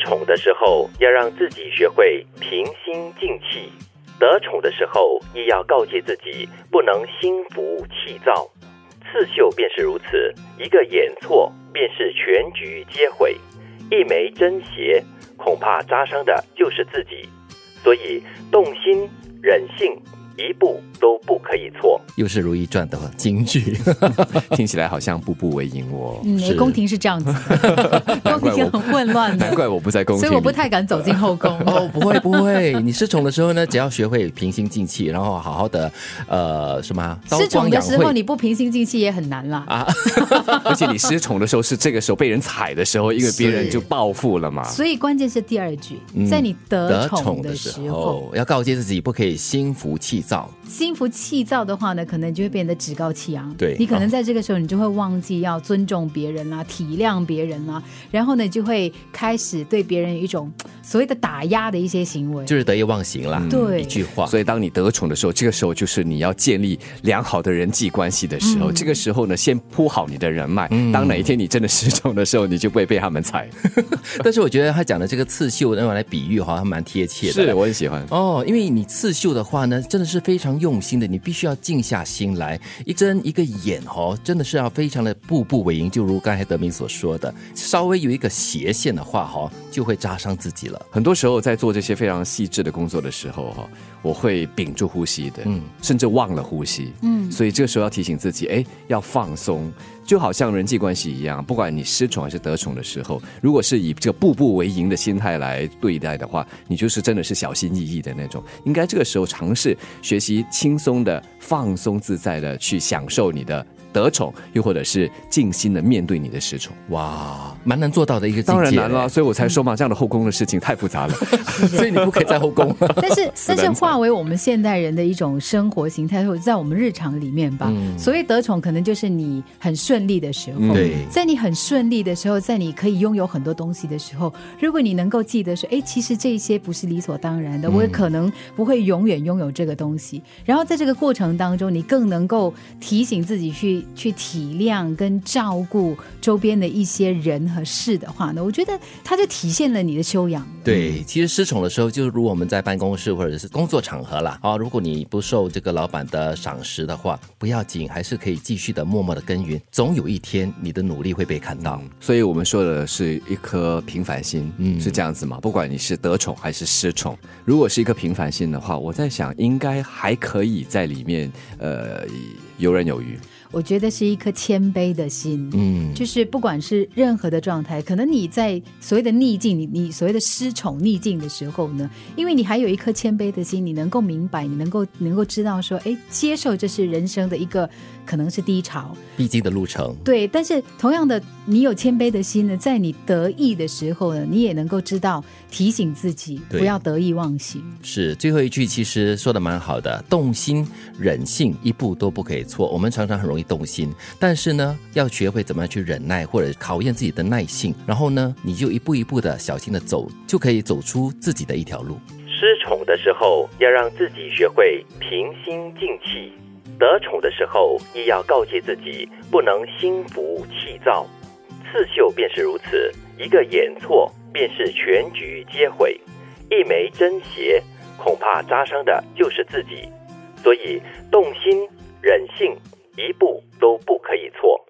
宠的时候，要让自己学会平心静气；得宠的时候，亦要告诫自己不能心浮气躁。刺绣便是如此，一个眼错，便是全局皆毁；一枚针鞋，恐怕扎伤的就是自己。所以，动心、忍性。一步都不可以错，又是《如懿传》的金句，听起来好像步步为营哦。嗯，宫廷是这样子，宫廷很混乱的，难怪我不在宫廷，所以我不太敢走进后宫。哦，不会不会，你失宠的时候呢，只要学会平心静气，然后好好的呃什么？失宠的时候你不平心静气也很难啦啊！而且你失宠的时候是这个时候被人踩的时候，因为别人就报复了嘛。所以关键是第二句，在你得宠的时候，要告诫自己不可以心浮气。心浮气躁的话呢，可能就会变得趾高气扬。对你可能在这个时候，你就会忘记要尊重别人啦，体谅别人啦，然后呢，就会开始对别人有一种所谓的打压的一些行为，就是得意忘形了。对，一句话。所以当你得宠的时候，这个时候就是你要建立良好的人际关系的时候。这个时候呢，先铺好你的人脉。当哪一天你真的失宠的时候，你就不会被他们踩。但是我觉得他讲的这个刺绣用来比喻，好像蛮贴切的。是，我很喜欢哦，因为你刺绣的话呢，真的是。是非常用心的，你必须要静下心来，一针一个眼哦，真的是要非常的步步为营。就如刚才德明所说的，稍微有一个斜线的话哈，就会扎伤自己了。很多时候在做这些非常细致的工作的时候哈，我会屏住呼吸的，嗯，甚至忘了呼吸，嗯，所以这个时候要提醒自己，哎，要放松。就好像人际关系一样，不管你失宠还是得宠的时候，如果是以这个步步为营的心态来对待的话，你就是真的是小心翼翼的那种。应该这个时候尝试学习轻松的、放松自在的去享受你的。得宠，又或者是静心的面对你的失宠，哇，蛮难做到的一个境界。当然难了，所以我才说嘛，这样的后宫的事情太复杂了，所以你不可以在后宫。但是，但是化为我们现代人的一种生活形态，或者在我们日常里面吧。所谓得宠，可能就是你很顺利的时候。对，在你很顺利的时候，在你可以拥有很多东西的时候，如果你能够记得说，哎，其实这些不是理所当然的，我也可能不会永远拥有这个东西。然后在这个过程当中，你更能够提醒自己去。去体谅跟照顾周边的一些人和事的话呢，我觉得它就体现了你的修养。对，其实失宠的时候，就是如我们在办公室或者是工作场合啦啊，如果你不受这个老板的赏识的话，不要紧，还是可以继续的默默的耕耘，总有一天你的努力会被看到。所以我们说的是一颗平凡心，嗯，是这样子嘛？不管你是得宠还是失宠，如果是一颗平凡心的话，我在想应该还可以在里面呃游刃有余。我觉得是一颗谦卑的心，嗯，就是不管是任何的状态，可能你在所谓的逆境，你你所谓的失宠逆境的时候呢，因为你还有一颗谦卑的心，你能够明白，你能够能够知道说，哎，接受这是人生的一个可能是低潮必经的路程，对。但是同样的，你有谦卑的心呢，在你得意的时候呢，你也能够知道提醒自己不要得意忘形。是最后一句其实说的蛮好的，动心忍性一步都不可以错。我们常常很容易。动心，但是呢，要学会怎么样去忍耐，或者考验自己的耐性。然后呢，你就一步一步的小心的走，就可以走出自己的一条路。失宠的时候，要让自己学会平心静气；得宠的时候，亦要告诫自己不能心浮气躁。刺绣便是如此，一个眼错，便是全局皆毁；一枚针鞋，恐怕扎伤的就是自己。所以，动心忍性。一步都不可以错。